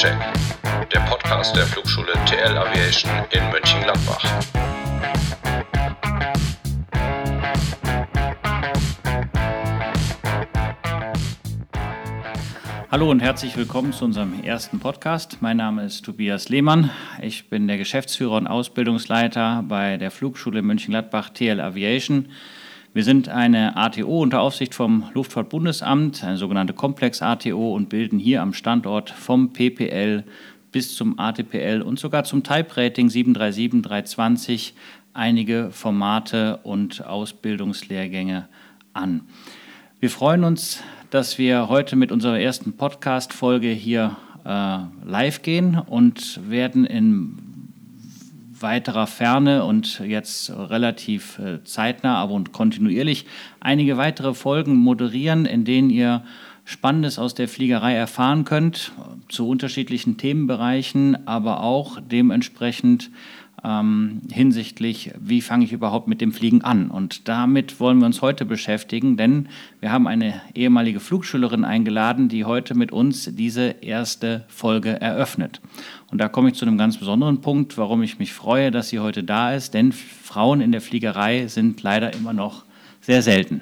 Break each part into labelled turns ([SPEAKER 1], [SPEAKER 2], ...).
[SPEAKER 1] Check, der Podcast der Flugschule TL Aviation in Mönchengladbach.
[SPEAKER 2] Hallo und herzlich willkommen zu unserem ersten Podcast. Mein Name ist Tobias Lehmann. Ich bin der Geschäftsführer und Ausbildungsleiter bei der Flugschule Mönchengladbach TL Aviation. Wir sind eine ATO unter Aufsicht vom Luftfahrtbundesamt, eine sogenannte Komplex-ATO und bilden hier am Standort vom PPL bis zum ATPL und sogar zum Type Rating 737, 320 einige Formate und Ausbildungslehrgänge an. Wir freuen uns, dass wir heute mit unserer ersten Podcast-Folge hier äh, live gehen und werden in weiterer Ferne und jetzt relativ äh, zeitnah, aber und kontinuierlich einige weitere Folgen moderieren, in denen ihr Spannendes aus der Fliegerei erfahren könnt, zu unterschiedlichen Themenbereichen, aber auch dementsprechend ähm, hinsichtlich, wie fange ich überhaupt mit dem Fliegen an. Und damit wollen wir uns heute beschäftigen, denn wir haben eine ehemalige Flugschülerin eingeladen, die heute mit uns diese erste Folge eröffnet. Und da komme ich zu einem ganz besonderen Punkt, warum ich mich freue, dass sie heute da ist, denn Frauen in der Fliegerei sind leider immer noch sehr selten.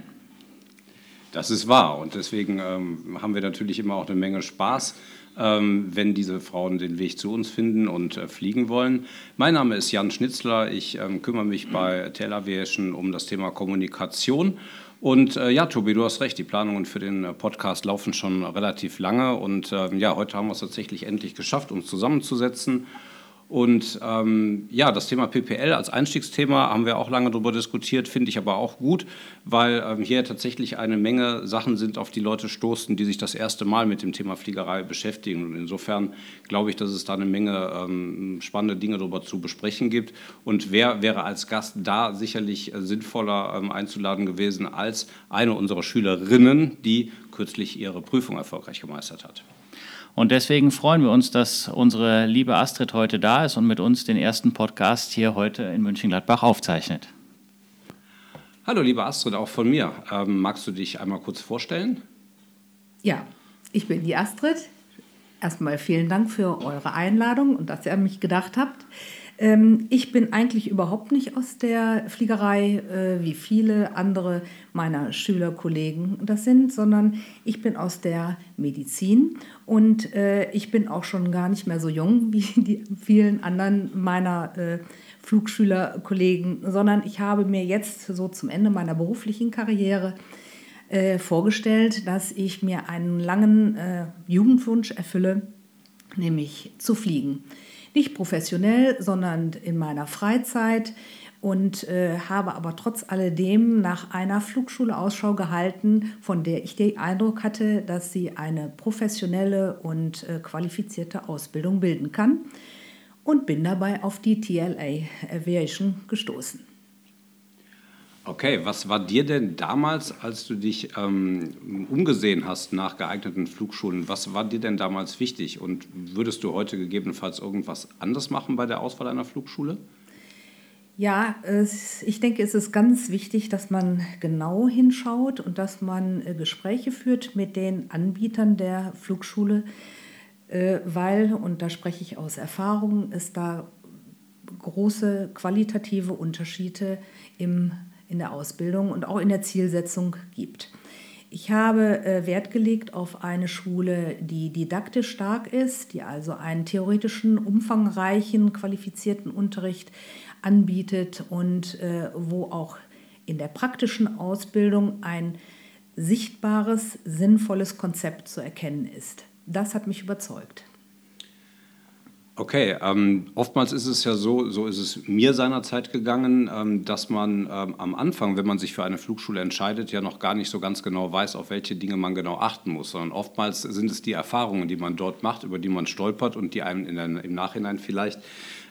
[SPEAKER 3] Das ist wahr und deswegen ähm, haben wir natürlich immer auch eine Menge Spaß wenn diese Frauen den Weg zu uns finden und äh, fliegen wollen. Mein Name ist Jan Schnitzler. Ich ähm, kümmere mich bei Tel Aviation um das Thema Kommunikation. Und äh, ja, Tobi, du hast recht, die Planungen für den äh, Podcast laufen schon relativ lange. Und äh, ja, heute haben wir es tatsächlich endlich geschafft, uns zusammenzusetzen und ähm, ja, das Thema PPL als Einstiegsthema haben wir auch lange darüber diskutiert, finde ich aber auch gut, weil ähm, hier tatsächlich eine Menge Sachen sind, auf die Leute stoßen, die sich das erste Mal mit dem Thema Fliegerei beschäftigen. Und insofern glaube ich, dass es da eine Menge ähm, spannende Dinge darüber zu besprechen gibt. Und wer wäre als Gast da sicherlich äh, sinnvoller ähm, einzuladen gewesen als eine unserer Schülerinnen, die kürzlich ihre Prüfung erfolgreich gemeistert hat.
[SPEAKER 2] Und deswegen freuen wir uns, dass unsere liebe Astrid heute da ist und mit uns den ersten Podcast hier heute in München-Gladbach aufzeichnet.
[SPEAKER 3] Hallo, liebe Astrid, auch von mir. Ähm, magst du dich einmal kurz vorstellen?
[SPEAKER 4] Ja, ich bin die Astrid. Erstmal vielen Dank für eure Einladung und dass ihr an mich gedacht habt. Ähm, ich bin eigentlich überhaupt nicht aus der Fliegerei, äh, wie viele andere meiner Schülerkollegen das sind, sondern ich bin aus der Medizin und äh, ich bin auch schon gar nicht mehr so jung wie die vielen anderen meiner äh, Flugschülerkollegen, sondern ich habe mir jetzt so zum Ende meiner beruflichen Karriere vorgestellt, dass ich mir einen langen Jugendwunsch erfülle, nämlich zu fliegen. Nicht professionell, sondern in meiner Freizeit und äh, habe aber trotz alledem nach einer Flugschule Ausschau gehalten, von der ich den Eindruck hatte, dass sie eine professionelle und äh, qualifizierte Ausbildung bilden kann und bin dabei auf die TLA Aviation gestoßen.
[SPEAKER 3] Okay, was war dir denn damals, als du dich ähm, umgesehen hast nach geeigneten Flugschulen, was war dir denn damals wichtig und würdest du heute gegebenenfalls irgendwas anders machen bei der Auswahl einer Flugschule?
[SPEAKER 4] Ja, ich denke, es ist ganz wichtig, dass man genau hinschaut und dass man äh, Gespräche führt mit den Anbietern der Flugschule, äh, weil, und da spreche ich aus Erfahrung, es da große qualitative Unterschiede im in der Ausbildung und auch in der Zielsetzung gibt. Ich habe äh, Wert gelegt auf eine Schule, die didaktisch stark ist, die also einen theoretischen, umfangreichen, qualifizierten Unterricht anbietet und äh, wo auch in der praktischen Ausbildung ein sichtbares, sinnvolles Konzept zu erkennen ist. Das hat mich überzeugt.
[SPEAKER 3] Okay, ähm, oftmals ist es ja so, so ist es mir seinerzeit gegangen, ähm, dass man ähm, am Anfang, wenn man sich für eine Flugschule entscheidet, ja noch gar nicht so ganz genau weiß, auf welche Dinge man genau achten muss, sondern oftmals sind es die Erfahrungen, die man dort macht, über die man stolpert und die einem der, im Nachhinein vielleicht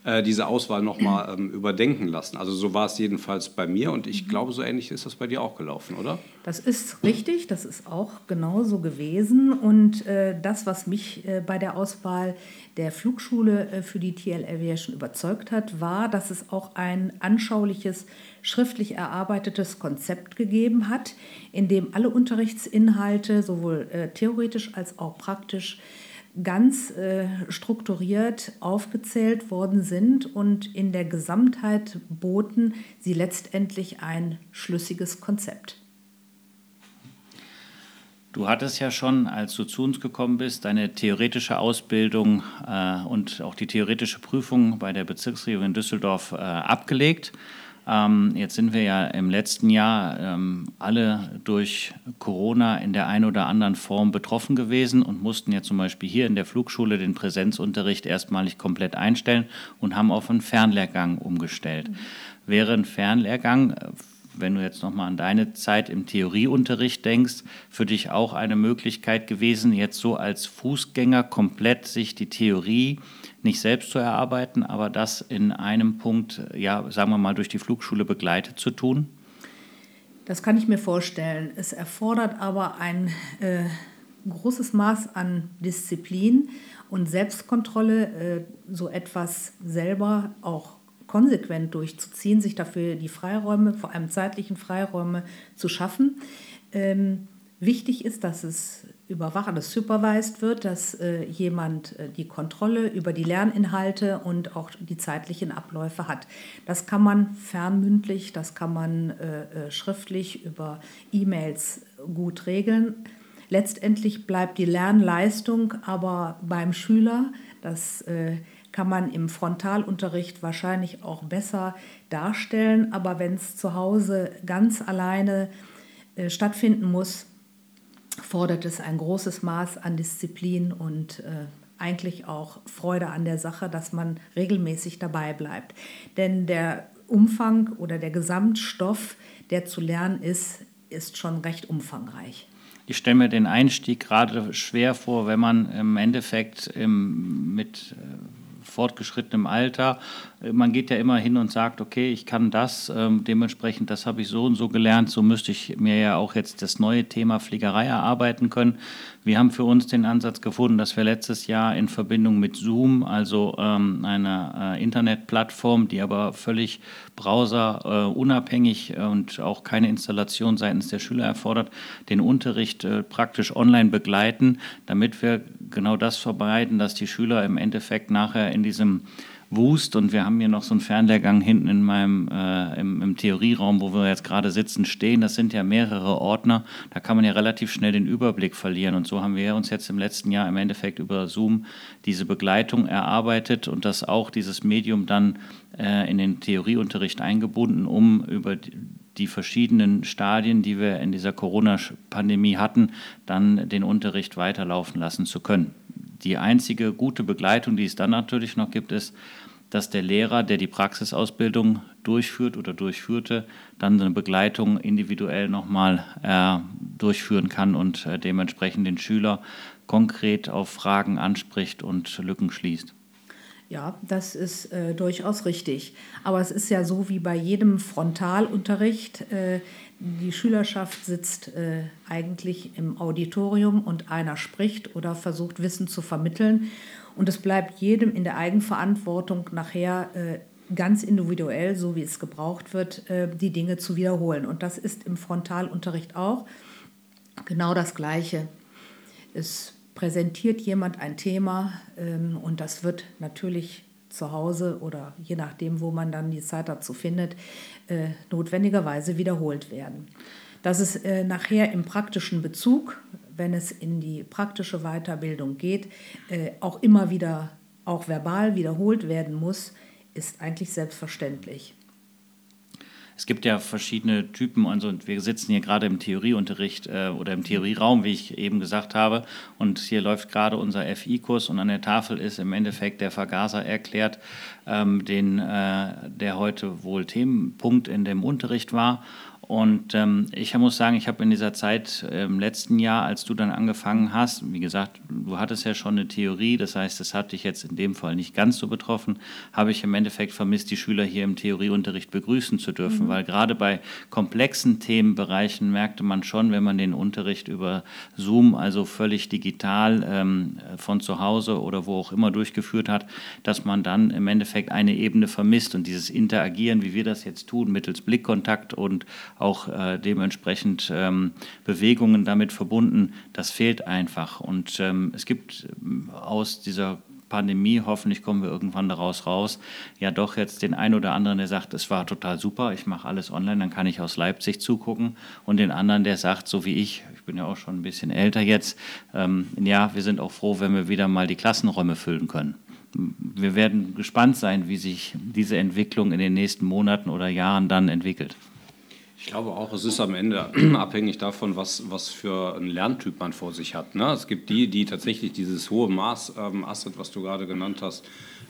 [SPEAKER 3] äh, diese Auswahl nochmal ähm, überdenken lassen. Also so war es jedenfalls bei mir und ich mhm. glaube, so ähnlich ist das bei dir auch gelaufen, oder?
[SPEAKER 4] Das ist richtig, das ist auch genauso gewesen und äh, das, was mich äh, bei der Auswahl der Flugschule äh, für die TL Aviation überzeugt hat, war, dass es auch ein anschauliches, schriftlich erarbeitetes Konzept gegeben hat, in dem alle Unterrichtsinhalte sowohl äh, theoretisch als auch praktisch ganz äh, strukturiert aufgezählt worden sind und in der Gesamtheit boten sie letztendlich ein schlüssiges Konzept.
[SPEAKER 2] Du hattest ja schon, als du zu uns gekommen bist, deine theoretische Ausbildung äh, und auch die theoretische Prüfung bei der Bezirksregierung in Düsseldorf äh, abgelegt. Ähm, jetzt sind wir ja im letzten Jahr ähm, alle durch Corona in der einen oder anderen Form betroffen gewesen und mussten ja zum Beispiel hier in der Flugschule den Präsenzunterricht erstmalig komplett einstellen und haben auf einen Fernlehrgang umgestellt. Mhm. Wäre ein Fernlehrgang wenn du jetzt nochmal an deine Zeit im Theorieunterricht denkst, für dich auch eine Möglichkeit gewesen, jetzt so als Fußgänger komplett sich die Theorie nicht selbst zu erarbeiten, aber das in einem Punkt, ja, sagen wir mal, durch die Flugschule begleitet zu tun?
[SPEAKER 4] Das kann ich mir vorstellen. Es erfordert aber ein äh, großes Maß an Disziplin und Selbstkontrolle, äh, so etwas selber auch konsequent durchzuziehen, sich dafür die Freiräume, vor allem zeitlichen Freiräume zu schaffen. Ähm, wichtig ist, dass es überwacht, dass supervised wird, dass äh, jemand äh, die Kontrolle über die Lerninhalte und auch die zeitlichen Abläufe hat. Das kann man fernmündlich, das kann man äh, äh schriftlich über E-Mails gut regeln. Letztendlich bleibt die Lernleistung aber beim Schüler. Das äh, kann man im Frontalunterricht wahrscheinlich auch besser darstellen. Aber wenn es zu Hause ganz alleine äh, stattfinden muss, fordert es ein großes Maß an Disziplin und äh, eigentlich auch Freude an der Sache, dass man regelmäßig dabei bleibt. Denn der Umfang oder der Gesamtstoff, der zu lernen ist, ist schon recht umfangreich.
[SPEAKER 2] Ich stelle mir den Einstieg gerade schwer vor, wenn man im Endeffekt im, mit äh, fortgeschrittenem Alter. Äh, man geht ja immer hin und sagt, okay, ich kann das, ähm, dementsprechend, das habe ich so und so gelernt, so müsste ich mir ja auch jetzt das neue Thema Fliegerei erarbeiten können. Wir haben für uns den Ansatz gefunden, dass wir letztes Jahr in Verbindung mit Zoom, also ähm, einer äh, Internetplattform, die aber völlig browserunabhängig äh, und auch keine Installation seitens der Schüler erfordert, den Unterricht äh, praktisch online begleiten, damit wir genau das vermeiden, dass die Schüler im Endeffekt nachher in diesem Wust und wir haben hier noch so einen Fernlehrgang hinten in meinem äh, im, im, Theorieraum, wo wir jetzt gerade sitzen, stehen. Das sind ja mehrere Ordner. Da kann man ja relativ schnell den Überblick verlieren. Und so haben wir uns jetzt im letzten Jahr im Endeffekt über Zoom diese Begleitung erarbeitet und das auch dieses Medium dann äh, in den Theorieunterricht eingebunden, um über die, die verschiedenen Stadien, die wir in dieser Corona-Pandemie hatten, dann den Unterricht weiterlaufen lassen zu können. Die einzige gute Begleitung, die es dann natürlich noch gibt, ist, dass der Lehrer, der die Praxisausbildung durchführt oder durchführte, dann eine Begleitung individuell nochmal äh, durchführen kann und äh, dementsprechend den Schüler konkret auf Fragen anspricht und Lücken schließt.
[SPEAKER 4] Ja, das ist äh, durchaus richtig. Aber es ist ja so wie bei jedem Frontalunterricht. Äh, die Schülerschaft sitzt äh, eigentlich im Auditorium und einer spricht oder versucht Wissen zu vermitteln. Und es bleibt jedem in der Eigenverantwortung nachher äh, ganz individuell, so wie es gebraucht wird, äh, die Dinge zu wiederholen. Und das ist im Frontalunterricht auch genau das Gleiche. Es präsentiert jemand ein Thema ähm, und das wird natürlich zu Hause oder je nachdem, wo man dann die Zeit dazu findet, äh, notwendigerweise wiederholt werden. Dass es äh, nachher im praktischen Bezug, wenn es in die praktische Weiterbildung geht, äh, auch immer wieder, auch verbal wiederholt werden muss, ist eigentlich selbstverständlich.
[SPEAKER 2] Es gibt ja verschiedene Typen, also wir sitzen hier gerade im Theorieunterricht äh, oder im Theorieraum, wie ich eben gesagt habe, und hier läuft gerade unser FI-Kurs und an der Tafel ist im Endeffekt der Vergaser erklärt, ähm, den, äh, der heute wohl Themenpunkt in dem Unterricht war. Und ähm, ich muss sagen, ich habe in dieser Zeit im letzten Jahr, als du dann angefangen hast, wie gesagt, du hattest ja schon eine Theorie, das heißt, es hat dich jetzt in dem Fall nicht ganz so betroffen, habe ich im Endeffekt vermisst, die Schüler hier im Theorieunterricht begrüßen zu dürfen, mhm. weil gerade bei komplexen Themenbereichen merkte man schon, wenn man den Unterricht über Zoom, also völlig digital ähm, von zu Hause oder wo auch immer durchgeführt hat, dass man dann im Endeffekt eine Ebene vermisst und dieses Interagieren, wie wir das jetzt tun, mittels Blickkontakt und auch äh, dementsprechend ähm, Bewegungen damit verbunden. Das fehlt einfach. Und ähm, es gibt ähm, aus dieser Pandemie, hoffentlich kommen wir irgendwann daraus raus, ja doch jetzt den einen oder anderen, der sagt, es war total super, ich mache alles online, dann kann ich aus Leipzig zugucken. Und den anderen, der sagt, so wie ich, ich bin ja auch schon ein bisschen älter jetzt, ähm, ja, wir sind auch froh, wenn wir wieder mal die Klassenräume füllen können. Wir werden gespannt sein, wie sich diese Entwicklung in den nächsten Monaten oder Jahren dann entwickelt.
[SPEAKER 3] Ich glaube auch, es ist am Ende abhängig davon, was, was für einen Lerntyp man vor sich hat. Ne? Es gibt die, die tatsächlich dieses hohe Maß, ähm, Astrid, was du gerade genannt hast,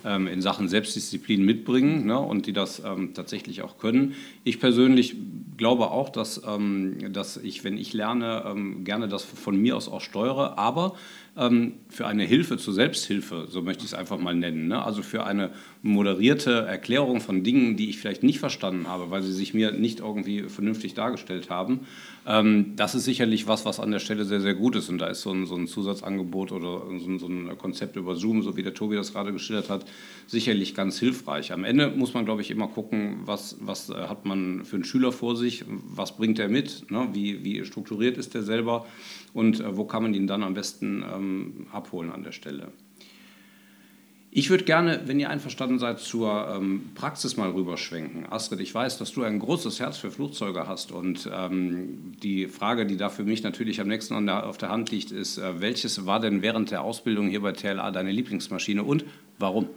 [SPEAKER 3] ähm, in Sachen Selbstdisziplin mitbringen ne? und die das ähm, tatsächlich auch können. Ich persönlich glaube auch, dass, ähm, dass ich, wenn ich lerne, ähm, gerne das von mir aus auch steuere, aber für eine Hilfe zur Selbsthilfe, so möchte ich es einfach mal nennen. Ne? Also für eine moderierte Erklärung von Dingen, die ich vielleicht nicht verstanden habe, weil sie sich mir nicht irgendwie vernünftig dargestellt haben. Ähm, das ist sicherlich was, was an der Stelle sehr, sehr gut ist. Und da ist so ein, so ein Zusatzangebot oder so ein, so ein, Konzept über Zoom, so wie der Tobi das gerade geschildert hat, sicherlich ganz hilfreich. Am Ende muss man, glaube ich, immer gucken, was, was hat man für einen Schüler vor sich, was bringt er mit, ne? wie, wie strukturiert ist er selber und äh, wo kann man ihn dann am besten ähm, abholen an der Stelle. Ich würde gerne, wenn ihr einverstanden seid, zur ähm, Praxis mal rüberschwenken. Astrid, ich weiß, dass du ein großes Herz für Flugzeuge hast und ähm, die Frage, die da für mich natürlich am nächsten auf der Hand liegt, ist, äh, welches war denn während der Ausbildung hier bei TLA deine Lieblingsmaschine und warum?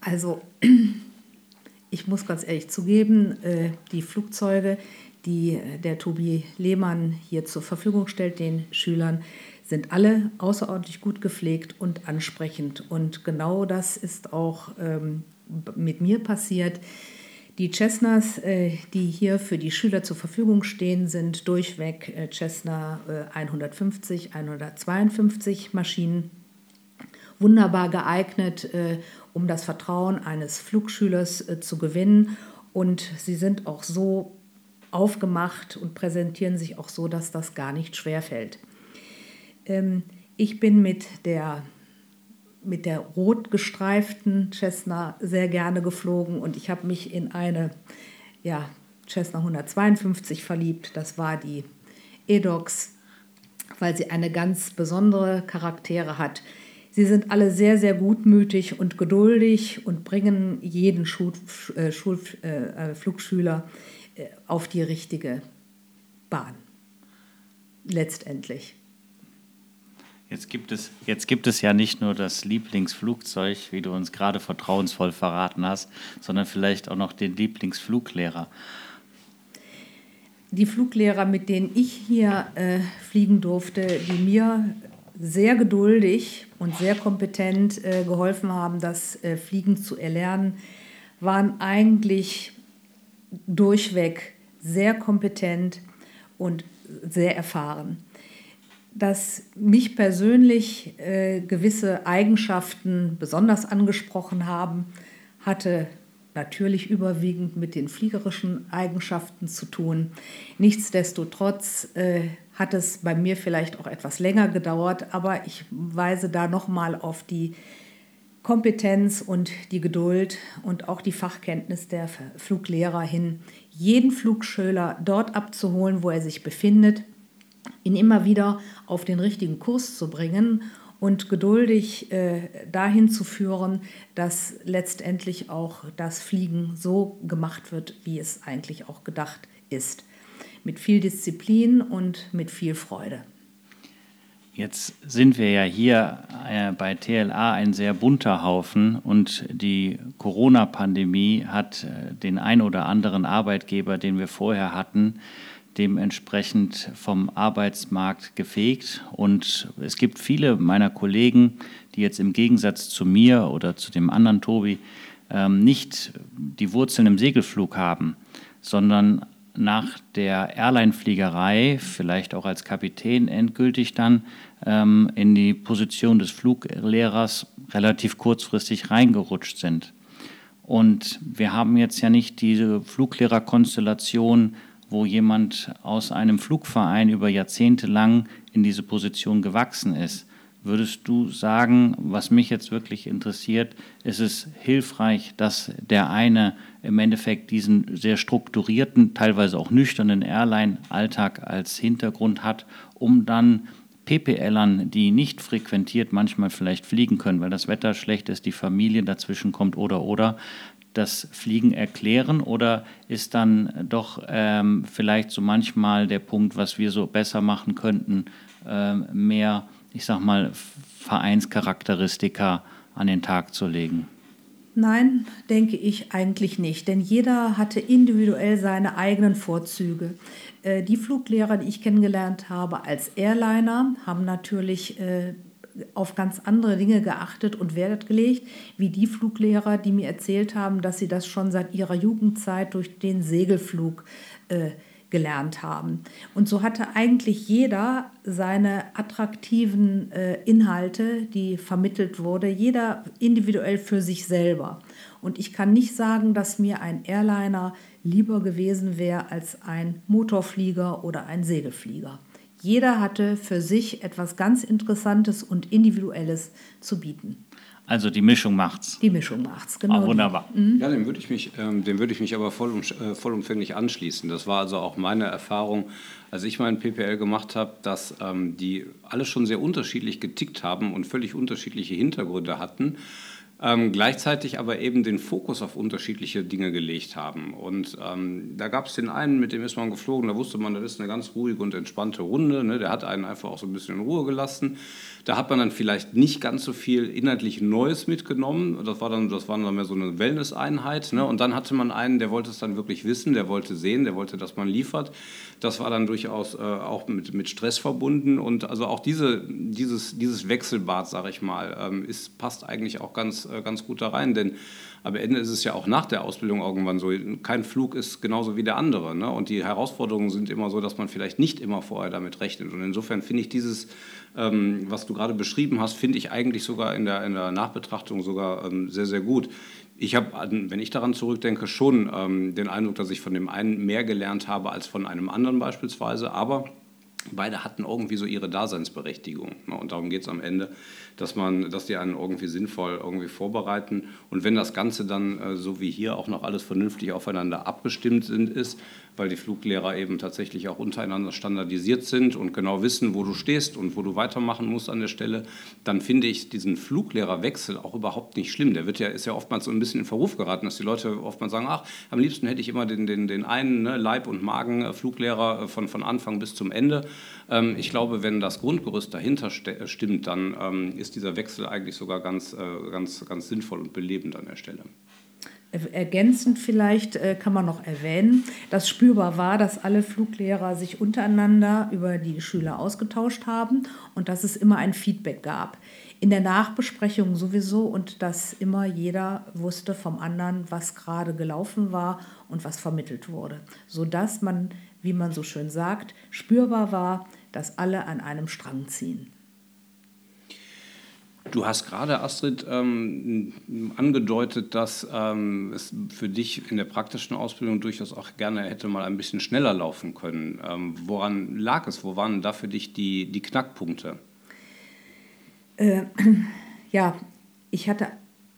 [SPEAKER 4] Also, ich muss ganz ehrlich zugeben, äh, die Flugzeuge, die äh, der Tobi Lehmann hier zur Verfügung stellt, den Schülern, sind alle außerordentlich gut gepflegt und ansprechend. Und genau das ist auch ähm, mit mir passiert. Die Cessnas, äh, die hier für die Schüler zur Verfügung stehen, sind durchweg äh, Cessna äh, 150, 152 Maschinen. Wunderbar geeignet, äh, um das Vertrauen eines Flugschülers äh, zu gewinnen. Und sie sind auch so aufgemacht und präsentieren sich auch so, dass das gar nicht schwerfällt. Ähm, ich bin mit der, mit der rot gestreiften Cessna sehr gerne geflogen und ich habe mich in eine ja, Cessna 152 verliebt. Das war die Edox, weil sie eine ganz besondere Charaktere hat. Sie sind alle sehr, sehr gutmütig und geduldig und bringen jeden Schul, äh, Schul, äh, Flugschüler äh, auf die richtige Bahn. Letztendlich.
[SPEAKER 2] Jetzt gibt, es, jetzt gibt es ja nicht nur das Lieblingsflugzeug, wie du uns gerade vertrauensvoll verraten hast, sondern vielleicht auch noch den Lieblingsfluglehrer.
[SPEAKER 4] Die Fluglehrer, mit denen ich hier äh, fliegen durfte, die mir sehr geduldig und sehr kompetent äh, geholfen haben, das äh, Fliegen zu erlernen, waren eigentlich durchweg sehr kompetent und sehr erfahren. Dass mich persönlich äh, gewisse Eigenschaften besonders angesprochen haben, hatte natürlich überwiegend mit den fliegerischen Eigenschaften zu tun. Nichtsdestotrotz äh, hat es bei mir vielleicht auch etwas länger gedauert, aber ich weise da nochmal auf die Kompetenz und die Geduld und auch die Fachkenntnis der Fluglehrer hin, jeden Flugschüler dort abzuholen, wo er sich befindet, ihn immer wieder auf den richtigen Kurs zu bringen und geduldig äh, dahin zu führen, dass letztendlich auch das Fliegen so gemacht wird, wie es eigentlich auch gedacht ist. Mit viel Disziplin und mit viel Freude.
[SPEAKER 2] Jetzt sind wir ja hier äh, bei TLA ein sehr bunter Haufen und die Corona-Pandemie hat äh, den ein oder anderen Arbeitgeber, den wir vorher hatten, dementsprechend vom Arbeitsmarkt gefegt. Und es gibt viele meiner Kollegen, die jetzt im Gegensatz zu mir oder zu dem anderen Tobi ähm, nicht die Wurzeln im Segelflug haben, sondern nach der Airline-Fliegerei, vielleicht auch als Kapitän endgültig dann, ähm, in die Position des Fluglehrers relativ kurzfristig reingerutscht sind. Und wir haben jetzt ja nicht diese Fluglehrerkonstellation, wo jemand aus einem Flugverein über Jahrzehnte lang in diese Position gewachsen ist, Würdest du sagen, was mich jetzt wirklich interessiert, ist es hilfreich, dass der eine im Endeffekt diesen sehr strukturierten, teilweise auch nüchternen Airline-Alltag als Hintergrund hat, um dann PPLern, die nicht frequentiert manchmal vielleicht fliegen können, weil das Wetter schlecht ist, die Familie dazwischen kommt oder oder, das Fliegen erklären oder ist dann doch ähm, vielleicht so manchmal der Punkt, was wir so besser machen könnten, ähm, mehr, ich sag mal, Vereinscharakteristika an den Tag zu legen?
[SPEAKER 4] Nein, denke ich eigentlich nicht, denn jeder hatte individuell seine eigenen Vorzüge. Äh, die Fluglehrer, die ich kennengelernt habe als Airliner, haben natürlich äh, auf ganz andere Dinge geachtet und Wert gelegt, wie die Fluglehrer, die mir erzählt haben, dass sie das schon seit ihrer Jugendzeit durch den Segelflug äh, gelernt haben. Und so hatte eigentlich jeder seine attraktiven äh, Inhalte, die vermittelt wurde, jeder individuell für sich selber. Und ich kann nicht sagen, dass mir ein Airliner lieber gewesen wäre als ein Motorflieger oder ein Segelflieger. Jeder hatte für sich etwas ganz Interessantes und Individuelles zu bieten.
[SPEAKER 2] Also die Mischung macht's.
[SPEAKER 4] Die Mischung macht's, genau.
[SPEAKER 2] Oh, wunderbar.
[SPEAKER 3] Mhm. Ja, dem würde ich mich, ähm, dem würde ich mich aber voll, äh, vollumfänglich anschließen. Das war also auch meine Erfahrung, als ich meinen PPL gemacht habe, dass ähm, die alle schon sehr unterschiedlich getickt haben und völlig unterschiedliche Hintergründe hatten ähm, gleichzeitig aber eben den Fokus auf unterschiedliche Dinge gelegt haben. Und ähm, da gab es den einen, mit dem ist man geflogen, da wusste man, das ist eine ganz ruhige und entspannte Runde, ne? der hat einen einfach auch so ein bisschen in Ruhe gelassen. Da hat man dann vielleicht nicht ganz so viel inhaltlich Neues mitgenommen. Das war dann, das war dann mehr so eine Wellness-Einheit. Ne? Und dann hatte man einen, der wollte es dann wirklich wissen, der wollte sehen, der wollte, dass man liefert. Das war dann durchaus äh, auch mit, mit Stress verbunden. Und also auch diese, dieses, dieses Wechselbad, sage ich mal, ähm, ist, passt eigentlich auch ganz, äh, ganz gut da rein. Denn am Ende ist es ja auch nach der Ausbildung irgendwann so, kein Flug ist genauso wie der andere. Ne? Und die Herausforderungen sind immer so, dass man vielleicht nicht immer vorher damit rechnet. Und insofern finde ich dieses, ähm, was du gerade beschrieben hast, finde ich eigentlich sogar in der, in der Nachbetrachtung sogar ähm, sehr, sehr gut. Ich habe, wenn ich daran zurückdenke, schon ähm, den Eindruck, dass ich von dem einen mehr gelernt habe als von einem anderen beispielsweise. Aber beide hatten irgendwie so ihre Daseinsberechtigung. Und darum geht es am Ende, dass, man, dass die einen irgendwie sinnvoll irgendwie vorbereiten. Und wenn das Ganze dann, äh, so wie hier, auch noch alles vernünftig aufeinander abgestimmt sind, ist, weil die Fluglehrer eben tatsächlich auch untereinander standardisiert sind und genau wissen, wo du stehst und wo du weitermachen musst an der Stelle, dann finde ich diesen Fluglehrerwechsel auch überhaupt nicht schlimm. Der wird ja, ist ja oftmals so ein bisschen in Verruf geraten, dass die Leute oftmals sagen, ach, am liebsten hätte ich immer den, den, den einen ne, Leib- und Magen-Fluglehrer von, von Anfang bis zum Ende. Ähm, ich glaube, wenn das Grundgerüst dahinter stimmt, dann ähm, ist dieser Wechsel eigentlich sogar ganz, äh, ganz, ganz sinnvoll und belebend an der Stelle.
[SPEAKER 4] Ergänzend vielleicht äh, kann man noch erwähnen, dass spürbar war, dass alle Fluglehrer sich untereinander über die Schüler ausgetauscht haben und dass es immer ein Feedback gab. In der Nachbesprechung sowieso und dass immer jeder wusste vom anderen, was gerade gelaufen war und was vermittelt wurde, sodass man, wie man so schön sagt, spürbar war, dass alle an einem Strang ziehen.
[SPEAKER 3] Du hast gerade, Astrid, ähm, angedeutet, dass ähm, es für dich in der praktischen Ausbildung durchaus auch gerne hätte mal ein bisschen schneller laufen können. Ähm, woran lag es? Wo waren da für dich die, die Knackpunkte?
[SPEAKER 4] Äh, ja, ich hatte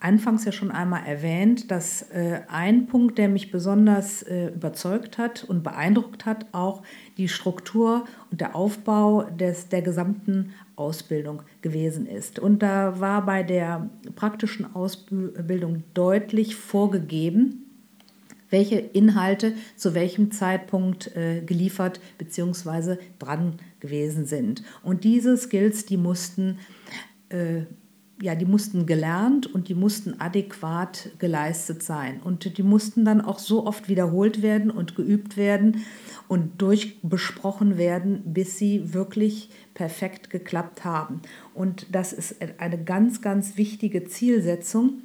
[SPEAKER 4] anfangs ja schon einmal erwähnt, dass äh, ein Punkt, der mich besonders äh, überzeugt hat und beeindruckt hat, auch die Struktur und der Aufbau des, der gesamten Ausbildung gewesen ist. Und da war bei der praktischen Ausbildung deutlich vorgegeben, welche Inhalte zu welchem Zeitpunkt äh, geliefert bzw. dran gewesen sind. Und diese Skills, die mussten äh, ja, die mussten gelernt und die mussten adäquat geleistet sein. Und die mussten dann auch so oft wiederholt werden und geübt werden und durchbesprochen werden, bis sie wirklich perfekt geklappt haben. Und das ist eine ganz, ganz wichtige Zielsetzung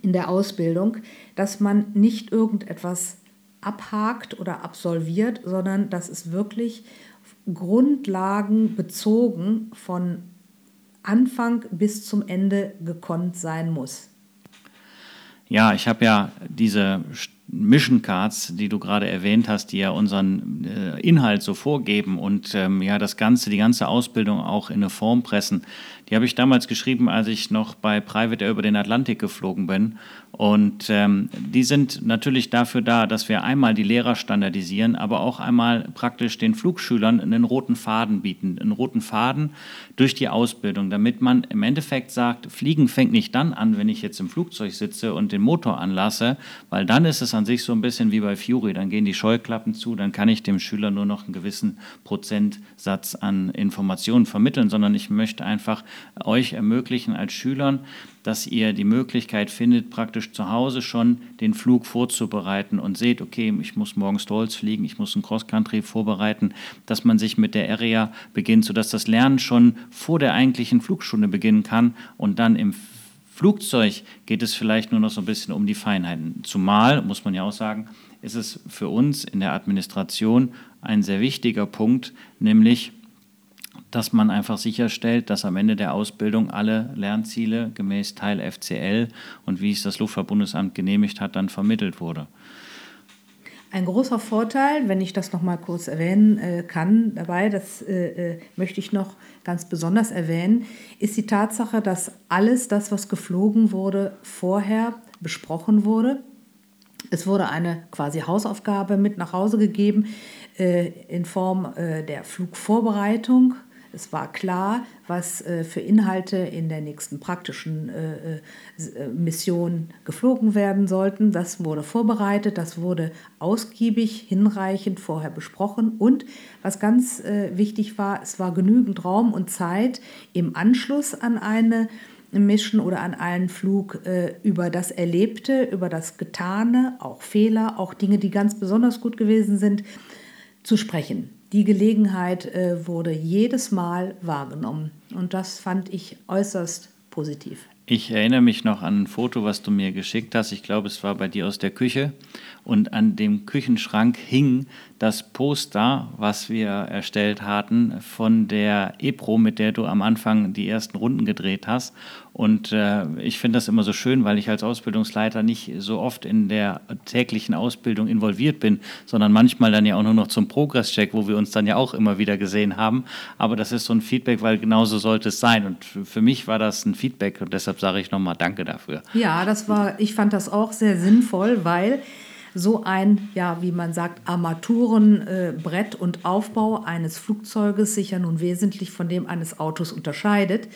[SPEAKER 4] in der Ausbildung, dass man nicht irgendetwas abhakt oder absolviert, sondern dass es wirklich grundlagenbezogen von Anfang bis zum Ende gekonnt sein muss.
[SPEAKER 2] Ja, ich habe ja diese Mission Cards, die du gerade erwähnt hast, die ja unseren äh, Inhalt so vorgeben und ähm, ja das ganze, die ganze Ausbildung auch in eine Form pressen, die habe ich damals geschrieben, als ich noch bei Private Air über den Atlantik geflogen bin. Und ähm, die sind natürlich dafür da, dass wir einmal die Lehrer standardisieren, aber auch einmal praktisch den Flugschülern einen roten Faden bieten, einen roten Faden durch die Ausbildung, damit man im Endeffekt sagt, Fliegen fängt nicht dann an, wenn ich jetzt im Flugzeug sitze und den Motor anlasse, weil dann ist es an sich so ein bisschen wie bei Fury, dann gehen die Scheuklappen zu, dann kann ich dem Schüler nur noch einen gewissen Prozentsatz an Informationen vermitteln, sondern ich möchte einfach euch ermöglichen als Schülern, dass ihr die Möglichkeit findet, praktisch zu Hause schon den Flug vorzubereiten und seht, okay, ich muss morgen Stalls fliegen, ich muss ein Cross-Country vorbereiten, dass man sich mit der Area beginnt, sodass das Lernen schon vor der eigentlichen Flugstunde beginnen kann und dann im Flugzeug geht es vielleicht nur noch so ein bisschen um die Feinheiten. Zumal, muss man ja auch sagen, ist es für uns in der Administration ein sehr wichtiger Punkt, nämlich dass man einfach sicherstellt, dass am Ende der Ausbildung alle Lernziele gemäß Teil FCL und wie es das Luftfahrtbundesamt genehmigt hat, dann vermittelt wurde.
[SPEAKER 4] Ein großer Vorteil, wenn ich das noch mal kurz erwähnen äh, kann, dabei, das äh, äh, möchte ich noch ganz besonders erwähnen, ist die Tatsache, dass alles das, was geflogen wurde, vorher besprochen wurde. Es wurde eine quasi Hausaufgabe mit nach Hause gegeben in Form der Flugvorbereitung es war klar, was äh, für Inhalte in der nächsten praktischen äh, äh, Mission geflogen werden sollten. Das wurde vorbereitet, das wurde ausgiebig, hinreichend vorher besprochen. Und was ganz wichtig war, es war genügend Raum und Zeit im Anschluss an eine Mission oder an einen Flug über das Erlebte, über das Getane, auch Fehler, auch Dinge, die ganz besonders gut gewesen sind, zu sprechen. Die Gelegenheit äh, wurde jedes Mal wahrgenommen und das fand ich äußerst positiv.
[SPEAKER 2] Ich erinnere mich noch an ein Foto, was du mir geschickt hast. Ich glaube, es war bei dir aus der Küche. Und an dem Küchenschrank hing das Poster, was wir erstellt hatten, von der EPRO, mit der du am Anfang die ersten Runden gedreht hast. Und äh, ich finde das immer so schön, weil ich als Ausbildungsleiter nicht so oft in der täglichen Ausbildung involviert bin, sondern manchmal dann ja auch nur noch zum Progress-Check, wo wir uns dann ja auch immer wieder gesehen haben. Aber das ist so ein Feedback, weil genauso sollte es sein. Und für mich war das ein Feedback und deshalb sage ich nochmal Danke dafür.
[SPEAKER 4] Ja, das war, ich fand das auch sehr sinnvoll, weil so ein, ja, wie man sagt, Armaturenbrett äh, und Aufbau eines Flugzeuges sich ja nun wesentlich von dem eines Autos unterscheidet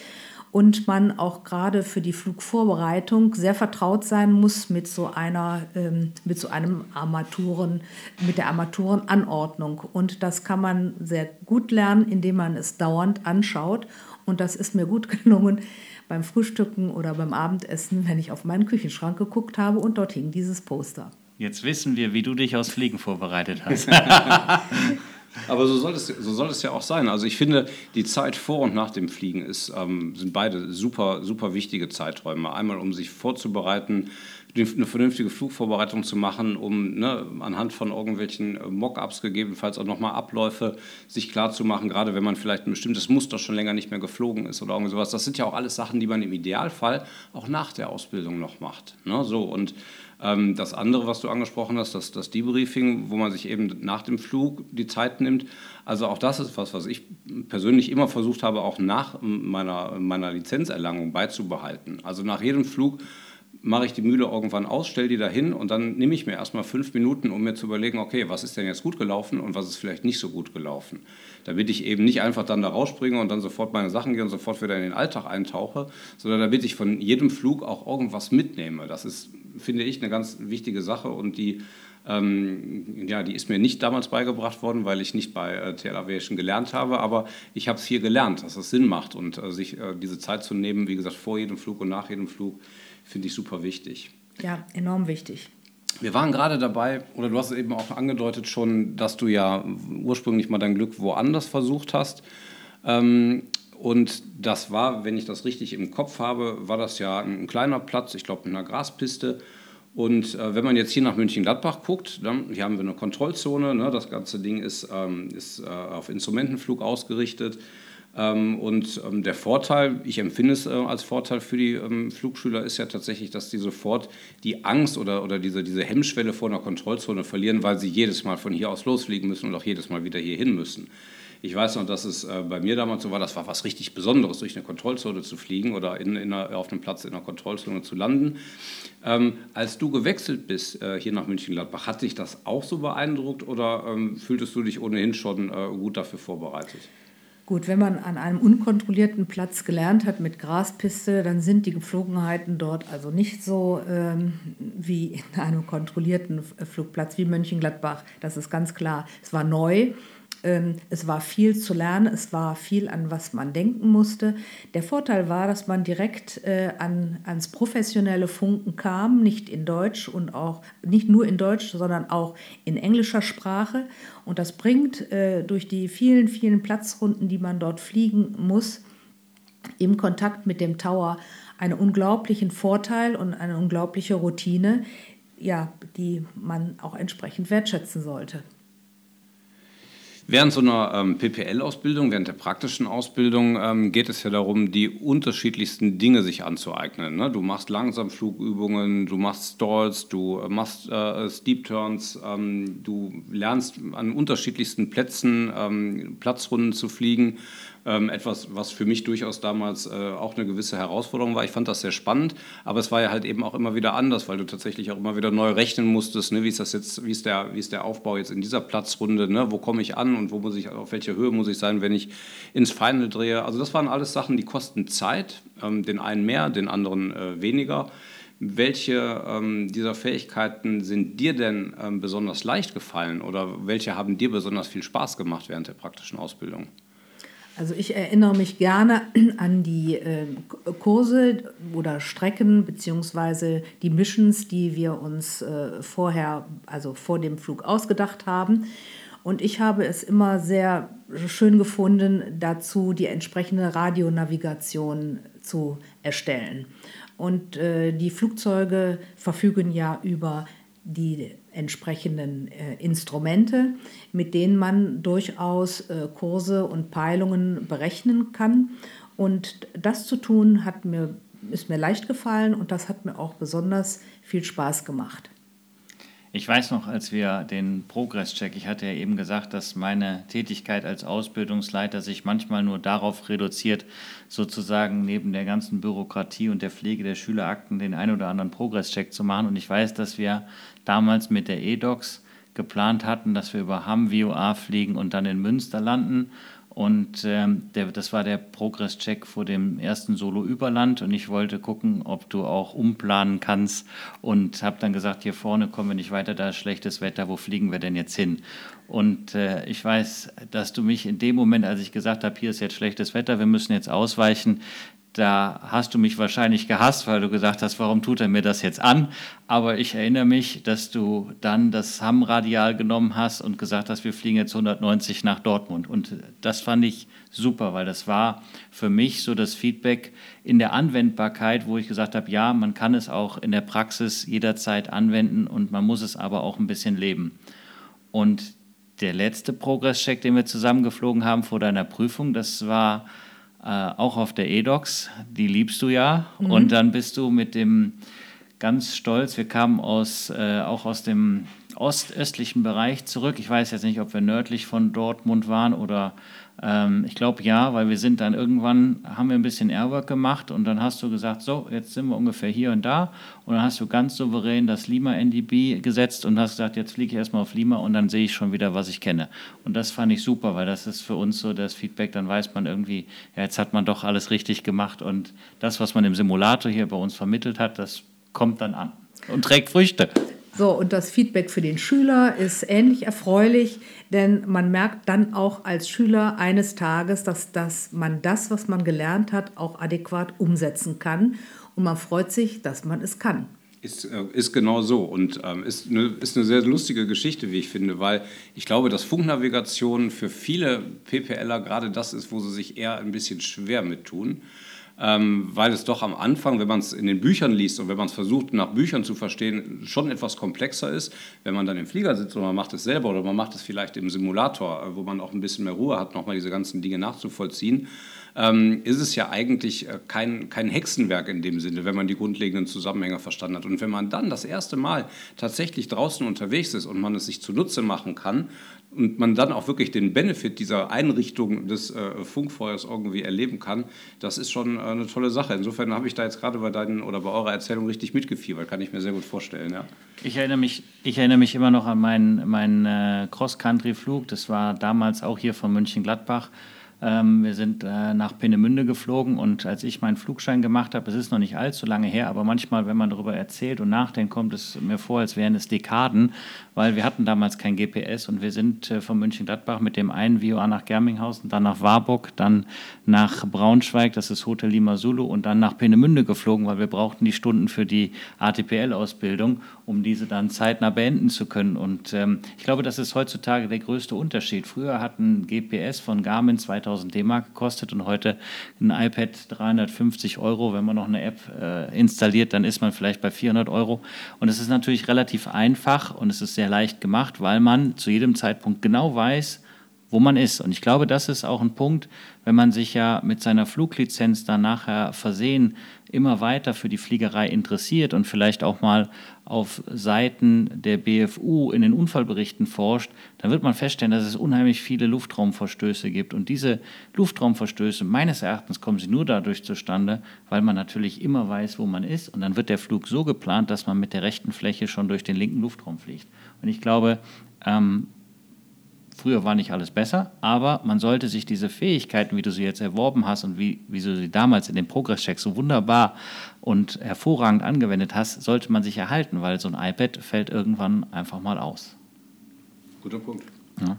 [SPEAKER 4] und man auch gerade für die Flugvorbereitung sehr vertraut sein muss mit so einer, ähm, mit so einem Armaturen, mit der Armaturenanordnung. Und das kann man sehr gut lernen, indem man es dauernd anschaut. Und das ist mir gut gelungen beim Frühstücken oder beim Abendessen, wenn ich auf meinen Küchenschrank geguckt habe und dort hing dieses Poster.
[SPEAKER 2] Jetzt wissen wir, wie du dich aus Fliegen vorbereitet hast.
[SPEAKER 3] Aber so soll, es, so soll es ja auch sein. Also ich finde, die Zeit vor und nach dem Fliegen ist, ähm, sind beide super, super wichtige Zeiträume. Einmal, um sich vorzubereiten, eine vernünftige Flugvorbereitung zu machen, um ne, anhand von irgendwelchen äh, Mockups gegebenenfalls auch nochmal Abläufe sich klar zu machen, gerade wenn man vielleicht ein bestimmtes Muster schon länger nicht mehr geflogen ist oder irgend sowas. Das sind ja auch alles Sachen, die man im Idealfall auch nach der Ausbildung noch macht. Ne? So, und ähm, das andere, was du angesprochen hast, das, das Debriefing, wo man sich eben nach dem Flug die Zeit nimmt. Also auch das ist was, was ich persönlich immer versucht habe, auch nach meiner, meiner Lizenzerlangung beizubehalten. Also nach jedem Flug mache ich die Mühle irgendwann aus, stelle die dahin und dann nehme ich mir erstmal fünf Minuten, um mir zu überlegen, okay, was ist denn jetzt gut gelaufen und was ist vielleicht nicht so gut gelaufen. Damit ich eben nicht einfach dann da rausspringe und dann sofort meine Sachen gehe und sofort wieder in den Alltag eintauche, sondern damit ich von jedem Flug auch irgendwas mitnehme. Das ist, finde ich, eine ganz wichtige Sache und die ähm, ja, die ist mir nicht damals beigebracht worden, weil ich nicht bei äh, TL Aviation gelernt habe, aber ich habe es hier gelernt, dass es Sinn macht und äh, sich äh, diese Zeit zu nehmen, wie gesagt, vor jedem Flug und nach jedem Flug, finde ich super wichtig.
[SPEAKER 4] Ja, enorm wichtig.
[SPEAKER 3] Wir waren gerade dabei, oder du hast es eben auch angedeutet schon, dass du ja ursprünglich mal dein Glück woanders versucht hast. Ähm, und das war, wenn ich das richtig im Kopf habe, war das ja ein kleiner Platz, ich glaube in einer Graspiste. Und äh, wenn man jetzt hier nach München-Gladbach guckt, dann hier haben wir eine Kontrollzone. Ne? Das ganze Ding ist, ähm, ist äh, auf Instrumentenflug ausgerichtet. Ähm, und ähm, der Vorteil, ich empfinde es äh, als Vorteil für die ähm, Flugschüler, ist ja tatsächlich, dass die sofort die Angst oder, oder diese, diese Hemmschwelle vor einer Kontrollzone verlieren, weil sie jedes Mal von hier aus losfliegen müssen und auch jedes Mal wieder hier hin müssen. Ich weiß noch, dass es äh, bei mir damals so war, das war was richtig Besonderes, durch eine Kontrollzone zu fliegen oder in, in einer, auf einem Platz in einer Kontrollzone zu landen. Ähm, als du gewechselt bist äh, hier nach München-Gladbach, hat dich das auch so beeindruckt oder ähm, fühltest du dich ohnehin schon äh, gut dafür vorbereitet?
[SPEAKER 4] Gut, wenn man an einem unkontrollierten Platz gelernt hat mit Graspiste, dann sind die Geflogenheiten dort also nicht so ähm, wie in einem kontrollierten Flugplatz wie Mönchengladbach. Das ist ganz klar. Es war neu es war viel zu lernen, es war viel, an was man denken musste. Der Vorteil war, dass man direkt äh, an, ans professionelle Funken kam, nicht in Deutsch und auch nicht nur in Deutsch, sondern auch in englischer Sprache. Und das bringt äh, durch die vielen, vielen Platzrunden, die man dort fliegen muss, im Kontakt mit dem Tower einen unglaublichen Vorteil und eine unglaubliche Routine, ja, die man auch entsprechend wertschätzen sollte.
[SPEAKER 3] Während so einer ähm, PPL-Ausbildung, während der praktischen Ausbildung, ähm, geht es ja darum, die unterschiedlichsten Dinge sich anzueignen. Ne? Du machst Langsamflugübungen, du machst Stalls, du äh, machst äh, Steep Turns, ähm, du lernst an unterschiedlichsten Plätzen ähm, Platzrunden zu fliegen ähm, etwas, was für mich durchaus damals äh, auch eine gewisse Herausforderung war. Ich fand das sehr spannend, aber es war ja halt eben auch immer wieder anders, weil du tatsächlich auch immer wieder neu rechnen musstest, ne? wie ist das jetzt, wie ist der, wie ist der Aufbau jetzt in dieser Platzrunde, ne? wo komme ich an und wo muss ich, auf welcher Höhe muss ich sein, wenn ich ins Final drehe. Also das waren alles Sachen, die kosten Zeit, ähm, den einen mehr, den anderen äh, weniger. Welche ähm, dieser Fähigkeiten sind dir denn ähm, besonders leicht gefallen oder welche haben dir besonders viel Spaß gemacht während der praktischen Ausbildung?
[SPEAKER 4] Also ich erinnere mich gerne an die äh, Kurse oder Strecken beziehungsweise die Missions, die wir uns äh, vorher, also vor dem Flug ausgedacht haben. Und ich habe es immer sehr schön gefunden, dazu die entsprechende Radionavigation zu erstellen. Und äh, die Flugzeuge verfügen ja über die entsprechenden äh, Instrumente, mit denen man durchaus äh, Kurse und Peilungen berechnen kann. Und das zu tun hat mir, ist mir leicht gefallen und das hat mir auch besonders viel Spaß gemacht.
[SPEAKER 2] Ich weiß noch, als wir den Progress-Check, ich hatte ja eben gesagt, dass meine Tätigkeit als Ausbildungsleiter sich manchmal nur darauf reduziert, sozusagen neben der ganzen Bürokratie und der Pflege der Schülerakten den ein oder anderen Progress-Check zu machen. Und ich weiß, dass wir damals mit der EDOX geplant hatten, dass wir über Hamm VOA fliegen und dann in Münster landen und ähm, der, das war der Progress-Check vor dem ersten Solo-Überland. Und ich wollte gucken, ob du auch umplanen kannst. Und habe dann gesagt, hier vorne kommen wir nicht weiter, da ist schlechtes Wetter, wo fliegen wir denn jetzt hin? Und äh, ich weiß, dass du mich in dem Moment, als ich gesagt habe, hier ist jetzt schlechtes Wetter, wir müssen jetzt ausweichen, da hast du mich wahrscheinlich gehasst, weil du gesagt hast, warum tut er mir das jetzt an? Aber ich erinnere mich, dass du dann das Hamm-Radial genommen hast und gesagt hast, wir fliegen jetzt 190 nach Dortmund. Und das fand ich super, weil das war für mich so das Feedback in der Anwendbarkeit, wo ich gesagt habe, ja, man kann es auch in der Praxis jederzeit anwenden und man muss es aber auch ein bisschen leben. Und der letzte Progress-Check, den wir zusammengeflogen haben vor deiner Prüfung, das war äh, auch auf der EDOX, die liebst du ja. Mhm. Und dann bist du mit dem ganz stolz, wir kamen aus, äh, auch aus dem ostöstlichen Bereich zurück. Ich weiß jetzt nicht, ob wir nördlich von Dortmund waren oder ähm, ich glaube ja, weil wir sind dann irgendwann, haben wir ein bisschen Airwork gemacht und dann hast du gesagt, so, jetzt sind wir ungefähr hier und da und dann hast du ganz souverän das Lima NDB gesetzt und hast gesagt, jetzt fliege ich erstmal auf Lima und dann sehe ich schon wieder, was ich kenne. Und das fand ich super, weil das ist für uns so das Feedback, dann weiß man irgendwie, ja, jetzt hat man doch alles richtig gemacht und das, was man im Simulator hier bei uns vermittelt hat, das kommt dann an und trägt Früchte.
[SPEAKER 4] So, und das Feedback für den Schüler ist ähnlich erfreulich, denn man merkt dann auch als Schüler eines Tages, dass, dass man das, was man gelernt hat, auch adäquat umsetzen kann. Und man freut sich, dass man es kann.
[SPEAKER 3] Ist, äh, ist genau so und ähm, ist, eine, ist eine sehr lustige Geschichte, wie ich finde, weil ich glaube, dass Funknavigation für viele PPLer gerade das ist, wo sie sich eher ein bisschen schwer mit tun. Ähm, weil es doch am Anfang, wenn man es in den Büchern liest und wenn man es versucht, nach Büchern zu verstehen, schon etwas komplexer ist. Wenn man dann im Flieger sitzt und man macht es selber oder man macht es vielleicht im Simulator, äh, wo man auch ein bisschen mehr Ruhe hat, nochmal diese ganzen Dinge nachzuvollziehen, ähm, ist es ja eigentlich äh, kein, kein Hexenwerk in dem Sinne, wenn man die grundlegenden Zusammenhänge verstanden hat. Und wenn man dann das erste Mal tatsächlich draußen unterwegs ist und man es sich zunutze machen kann und man dann auch wirklich den Benefit dieser Einrichtung des äh, Funkfeuers irgendwie erleben kann, das ist schon äh, eine tolle Sache. Insofern habe ich da jetzt gerade bei deinen oder bei eurer Erzählung richtig mitgefiebert, kann ich mir sehr gut vorstellen. Ja.
[SPEAKER 2] Ich, erinnere mich, ich erinnere mich immer noch an meinen, meinen äh, Cross-Country-Flug, das war damals auch hier von München-Gladbach. Ähm, wir sind äh, nach Peenemünde geflogen und als ich meinen Flugschein gemacht habe, es ist noch nicht allzu lange her, aber manchmal, wenn man darüber erzählt und nachdenkt, kommt es mir vor, als wären es Dekaden, weil wir hatten damals kein GPS und wir sind äh, von München-Gladbach mit dem einen VOA nach Germinghausen, dann nach Warburg, dann nach Braunschweig, das ist Hotel Lima Zulu und dann nach Peenemünde geflogen, weil wir brauchten die Stunden für die ATPL-Ausbildung, um diese dann zeitnah beenden zu können. Und ähm, ich glaube, das ist heutzutage der größte Unterschied. Früher hatten GPS von Garmin 2000 2000 D-Mark gekostet und heute ein iPad 350 Euro. Wenn man noch eine App äh, installiert, dann ist man vielleicht bei 400 Euro. Und es ist natürlich relativ einfach und es ist sehr leicht gemacht, weil man zu jedem Zeitpunkt genau weiß, wo man ist. Und ich glaube, das ist auch ein Punkt, wenn man sich ja mit seiner Fluglizenz dann nachher versehen immer weiter für die Fliegerei interessiert und vielleicht auch mal auf Seiten der BFU in den Unfallberichten forscht, dann wird man feststellen, dass es unheimlich viele Luftraumverstöße gibt. Und diese Luftraumverstöße, meines Erachtens, kommen sie nur dadurch zustande, weil man natürlich immer weiß, wo man ist. Und dann wird der Flug so geplant, dass man mit der rechten Fläche schon durch den linken Luftraum fliegt. Und ich glaube, ähm, Früher war nicht alles besser, aber man sollte sich diese Fähigkeiten, wie du sie jetzt erworben hast und wie, wie du sie damals in den Progress-Checks so wunderbar und hervorragend angewendet hast, sollte man sich erhalten, weil so ein iPad fällt irgendwann einfach mal aus.
[SPEAKER 3] Guter Punkt. Ja.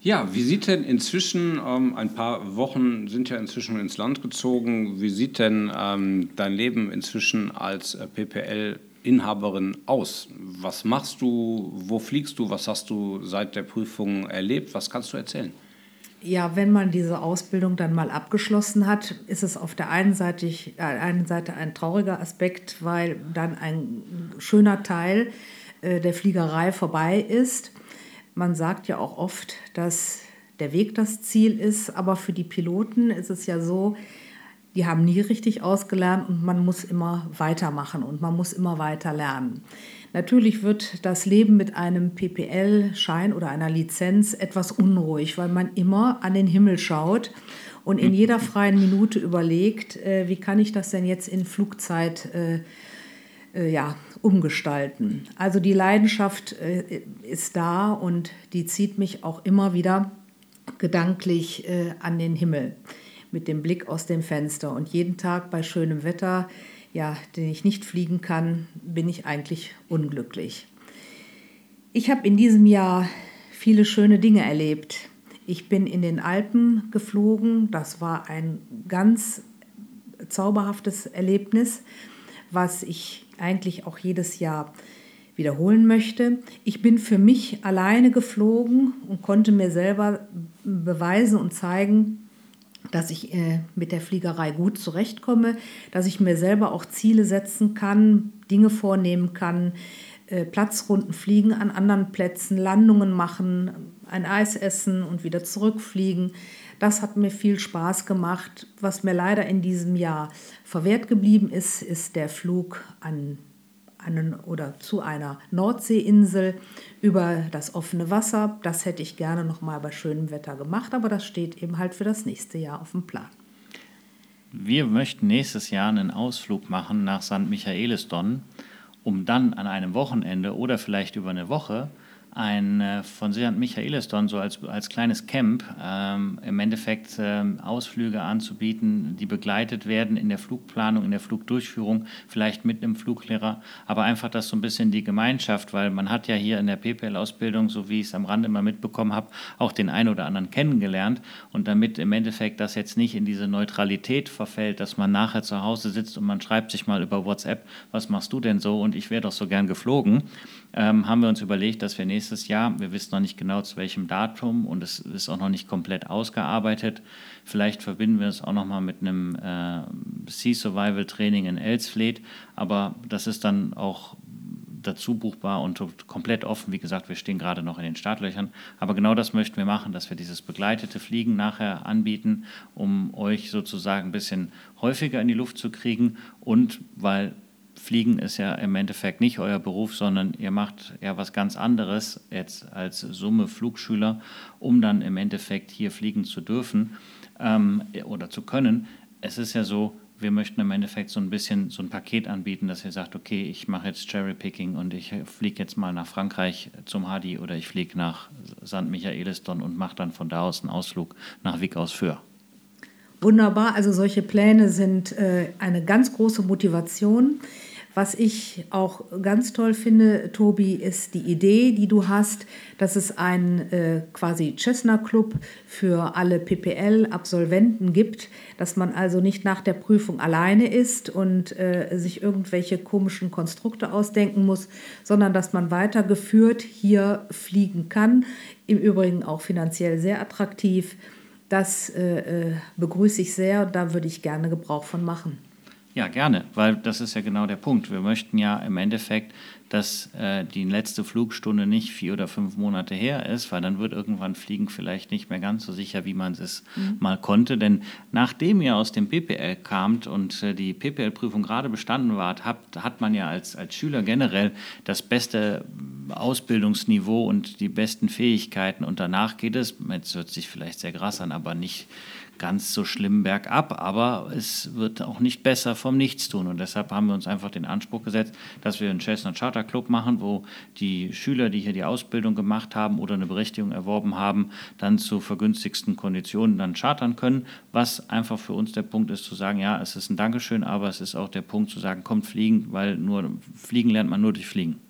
[SPEAKER 3] Ja, wie sieht denn inzwischen, ähm, ein paar Wochen sind ja inzwischen ins Land gezogen, wie sieht denn ähm, dein Leben inzwischen als äh, PPL Inhaberin aus? Was machst du? Wo fliegst du? Was hast du seit der Prüfung erlebt? Was kannst du erzählen?
[SPEAKER 4] Ja, wenn man diese Ausbildung dann mal abgeschlossen hat, ist es auf der einen Seite, äh, einen Seite ein trauriger Aspekt, weil dann ein schöner Teil äh, der Fliegerei vorbei ist. Man sagt ja auch oft, dass der Weg das Ziel ist, aber für die Piloten ist es ja so, die haben nie richtig ausgelernt und man muss immer weitermachen und man muss immer weiter lernen. Natürlich wird das Leben mit einem PPL-Schein oder einer Lizenz etwas unruhig, weil man immer an den Himmel schaut und in jeder freien Minute überlegt, äh, wie kann ich das denn jetzt in Flugzeit äh, äh, ja, umgestalten. Also die Leidenschaft ist da und die zieht mich auch immer wieder gedanklich an den Himmel mit dem Blick aus dem Fenster. Und jeden Tag bei schönem Wetter, ja, den ich nicht fliegen kann, bin ich eigentlich unglücklich. Ich habe in diesem Jahr viele schöne Dinge erlebt. Ich bin in den Alpen geflogen. Das war ein ganz zauberhaftes Erlebnis, was ich eigentlich auch jedes Jahr wiederholen möchte. Ich bin für mich alleine geflogen und konnte mir selber beweisen und zeigen, dass ich äh, mit der Fliegerei gut zurechtkomme, dass ich mir selber auch Ziele setzen kann, Dinge vornehmen kann, äh, Platzrunden fliegen an anderen Plätzen, Landungen machen, ein Eis essen und wieder zurückfliegen. Das hat mir viel Spaß gemacht. Was mir leider in diesem Jahr verwehrt geblieben ist, ist der Flug an einen, oder zu einer Nordseeinsel über das offene Wasser. Das hätte ich gerne noch mal bei schönem Wetter gemacht, aber das steht eben halt für das nächste Jahr auf dem Plan.
[SPEAKER 2] Wir möchten nächstes Jahr einen Ausflug machen nach St. Michaelisdonn, um dann an einem Wochenende oder vielleicht über eine Woche ein äh, von St. Michaelisdon so als, als kleines Camp ähm, im Endeffekt ähm, Ausflüge anzubieten, die begleitet werden in der Flugplanung, in der Flugdurchführung, vielleicht mit einem Fluglehrer, aber einfach das so ein bisschen die Gemeinschaft, weil man hat ja hier in der PPL-Ausbildung, so wie ich es am Rande mal mitbekommen habe, auch den einen oder anderen kennengelernt. Und damit im Endeffekt das jetzt nicht in diese Neutralität verfällt, dass man nachher zu Hause sitzt und man schreibt sich mal über WhatsApp, was machst du denn so? Und ich wäre doch so gern geflogen, ähm, haben wir uns überlegt, dass wir nächstes Jahr, wir wissen noch nicht genau zu welchem Datum und es ist auch noch nicht komplett ausgearbeitet, vielleicht verbinden wir es auch nochmal mit einem äh, Sea Survival Training in Elsfleet, aber das ist dann auch dazu buchbar und komplett offen. Wie gesagt, wir stehen gerade noch in den Startlöchern. Aber genau das möchten wir machen, dass wir dieses begleitete Fliegen nachher anbieten, um euch sozusagen ein bisschen häufiger in die Luft zu kriegen und weil Fliegen ist ja im Endeffekt nicht euer Beruf, sondern ihr macht ja was ganz anderes jetzt als Summe Flugschüler, um dann im Endeffekt hier fliegen zu dürfen ähm, oder zu können. Es ist ja so, wir möchten im Endeffekt so ein bisschen so ein Paket anbieten, dass ihr sagt, okay, ich mache jetzt Cherry-Picking und ich fliege jetzt mal nach Frankreich zum Hadi oder ich fliege nach St. Michaeliston und mache dann von da aus einen Ausflug nach Wick aus Föhr.
[SPEAKER 4] Wunderbar, also solche Pläne sind äh, eine ganz große Motivation. Was ich auch ganz toll finde, Tobi, ist die Idee, die du hast, dass es einen äh, quasi Cessna Club für alle PPL-Absolventen gibt, dass man also nicht nach der Prüfung alleine ist und äh, sich irgendwelche komischen Konstrukte ausdenken muss, sondern dass man weitergeführt hier fliegen kann. Im Übrigen auch finanziell sehr attraktiv. Das äh, äh begrüße ich sehr und da würde ich gerne Gebrauch von machen.
[SPEAKER 2] Ja, gerne, weil das ist ja genau der Punkt. Wir möchten ja im Endeffekt, dass äh, die letzte Flugstunde nicht vier oder fünf Monate her ist, weil dann wird irgendwann Fliegen vielleicht nicht mehr ganz so sicher, wie man es mhm. mal konnte. Denn nachdem ihr aus dem PPL kamt und äh, die PPL-Prüfung gerade bestanden wart, habt, hat man ja als, als Schüler generell das beste Ausbildungsniveau und die besten Fähigkeiten. Und danach geht es, jetzt hört sich vielleicht sehr krass an, aber nicht ganz so schlimm bergab, aber es wird auch nicht besser vom Nichtstun. Und deshalb haben wir uns einfach den Anspruch gesetzt, dass wir einen Chestnut Charter Club machen, wo die Schüler, die hier die Ausbildung gemacht haben oder eine Berechtigung erworben haben, dann zu vergünstigsten Konditionen dann chartern können. Was einfach für uns der Punkt ist, zu sagen, ja, es ist ein Dankeschön, aber es ist auch der Punkt zu sagen, kommt fliegen, weil nur fliegen lernt man nur durch Fliegen.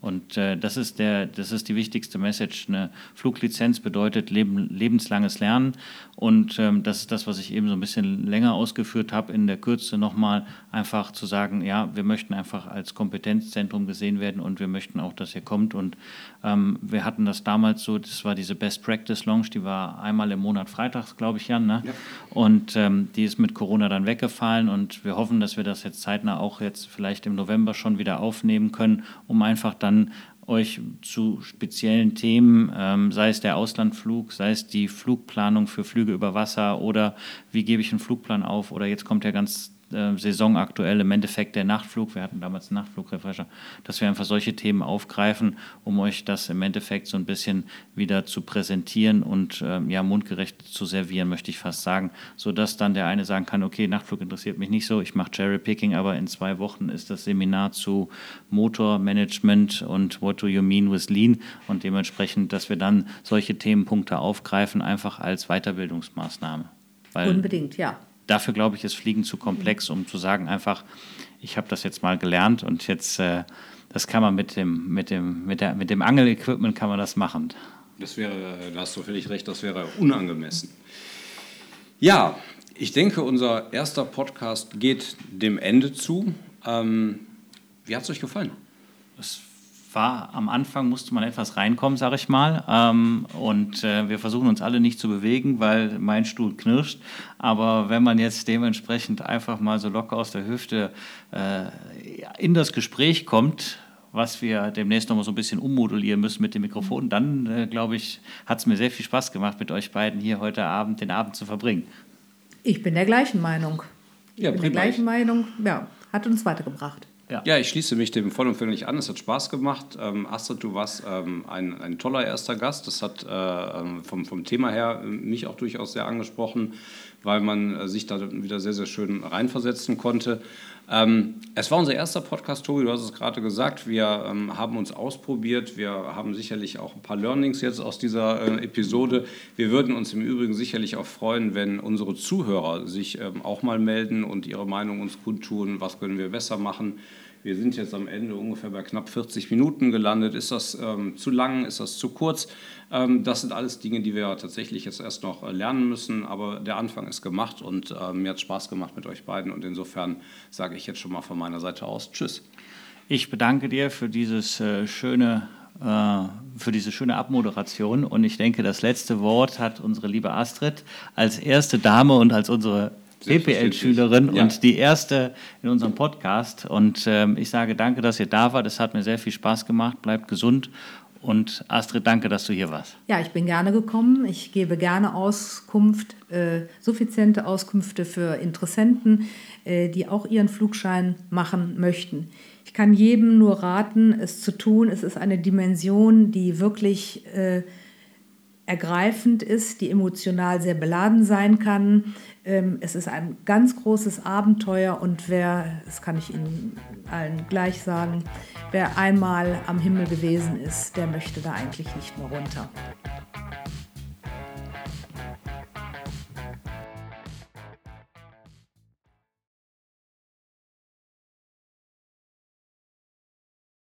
[SPEAKER 2] Und äh, das, ist der, das ist die wichtigste Message. Eine Fluglizenz bedeutet leben, lebenslanges Lernen. Und ähm, das ist das, was ich eben so ein bisschen länger ausgeführt habe, in der Kürze nochmal einfach zu sagen, ja, wir möchten einfach als Kompetenzzentrum gesehen werden und wir möchten auch, dass ihr kommt. Und ähm, wir hatten das damals so, das war diese Best Practice Lounge, die war einmal im Monat freitags, glaube ich, Jan. Ne? Ja. Und ähm, die ist mit Corona dann weggefallen und wir hoffen, dass wir das jetzt zeitnah auch jetzt vielleicht im November schon wieder aufnehmen können, um einfach dann dann euch zu speziellen Themen, ähm, sei es der Auslandflug, sei es die Flugplanung für Flüge über Wasser oder wie gebe ich einen Flugplan auf oder jetzt kommt ja ganz äh, saisonaktuell im Endeffekt der Nachtflug, wir hatten damals einen Nachtflugrefresher, dass wir einfach solche Themen aufgreifen, um euch das im Endeffekt so ein bisschen wieder zu präsentieren und ähm, ja mundgerecht zu servieren, möchte ich fast sagen, sodass dann der eine sagen kann, okay, Nachtflug interessiert mich nicht so, ich mache Cherry Picking, aber in zwei Wochen ist das Seminar zu Motormanagement und What do you mean with Lean? Und dementsprechend, dass wir dann solche Themenpunkte aufgreifen, einfach als Weiterbildungsmaßnahme.
[SPEAKER 4] Weil Unbedingt, ja
[SPEAKER 2] dafür glaube ich, ist Fliegen zu komplex, um zu sagen, einfach, ich habe das jetzt mal gelernt und jetzt, äh, das kann man mit dem, mit dem, mit der, mit dem Angelequipment kann man das machen.
[SPEAKER 3] Das wäre, da hast du völlig recht, das wäre unangemessen. Ja, ich denke, unser erster Podcast geht dem Ende zu. Ähm, wie hat es euch gefallen?
[SPEAKER 2] Das war am Anfang musste man etwas reinkommen, sage ich mal. Ähm, und äh, wir versuchen uns alle nicht zu bewegen, weil mein Stuhl knirscht. Aber wenn man jetzt dementsprechend einfach mal so locker aus der Hüfte äh, in das Gespräch kommt, was wir demnächst noch mal so ein bisschen ummodulieren müssen mit dem Mikrofon, dann äh, glaube ich, hat es mir sehr viel Spaß gemacht, mit euch beiden hier heute Abend den Abend zu verbringen.
[SPEAKER 4] Ich bin der gleichen Meinung. Ja, ich bin der gleichen Meinung. Ja, hat uns weitergebracht.
[SPEAKER 3] Ja. ja, ich schließe mich dem vollumfänglich an. Es hat Spaß gemacht. Ähm, Astrid, du warst ähm, ein, ein toller erster Gast. Das hat äh, ähm, vom, vom Thema her äh, mich auch durchaus sehr angesprochen, weil man äh, sich da wieder sehr, sehr schön reinversetzen konnte. Ähm, es war unser erster Podcast, Tobi, du hast es gerade gesagt. Wir ähm, haben uns ausprobiert. Wir haben sicherlich auch ein paar Learnings jetzt aus dieser äh, Episode. Wir würden uns im Übrigen sicherlich auch freuen, wenn unsere Zuhörer sich ähm, auch mal melden und ihre Meinung uns kundtun. Was können wir besser machen? Wir sind jetzt am Ende ungefähr bei knapp 40 Minuten gelandet. Ist das ähm, zu lang? Ist das zu kurz? Ähm, das sind alles Dinge, die wir tatsächlich jetzt erst noch äh, lernen müssen. Aber der Anfang ist gemacht und äh, mir hat Spaß gemacht mit euch beiden. Und insofern sage ich jetzt schon mal von meiner Seite aus Tschüss.
[SPEAKER 2] Ich bedanke dir für dieses äh, schöne äh, für diese schöne Abmoderation. Und ich denke, das letzte Wort hat unsere liebe Astrid als erste Dame und als unsere BPL-Schülerin ja. und die erste in unserem Podcast. Und ähm, ich sage danke, dass ihr da wart. Es hat mir sehr viel Spaß gemacht. Bleibt gesund. Und Astrid, danke, dass du hier warst.
[SPEAKER 4] Ja, ich bin gerne gekommen. Ich gebe gerne Auskunft, äh, suffiziente Auskünfte für Interessenten, äh, die auch ihren Flugschein machen möchten. Ich kann jedem nur raten, es zu tun. Es ist eine Dimension, die wirklich äh, ergreifend ist, die emotional sehr beladen sein kann. Ähm, es ist ein ganz großes Abenteuer und wer, das kann ich Ihnen allen gleich sagen, wer einmal am Himmel gewesen ist, der möchte da eigentlich nicht mehr runter.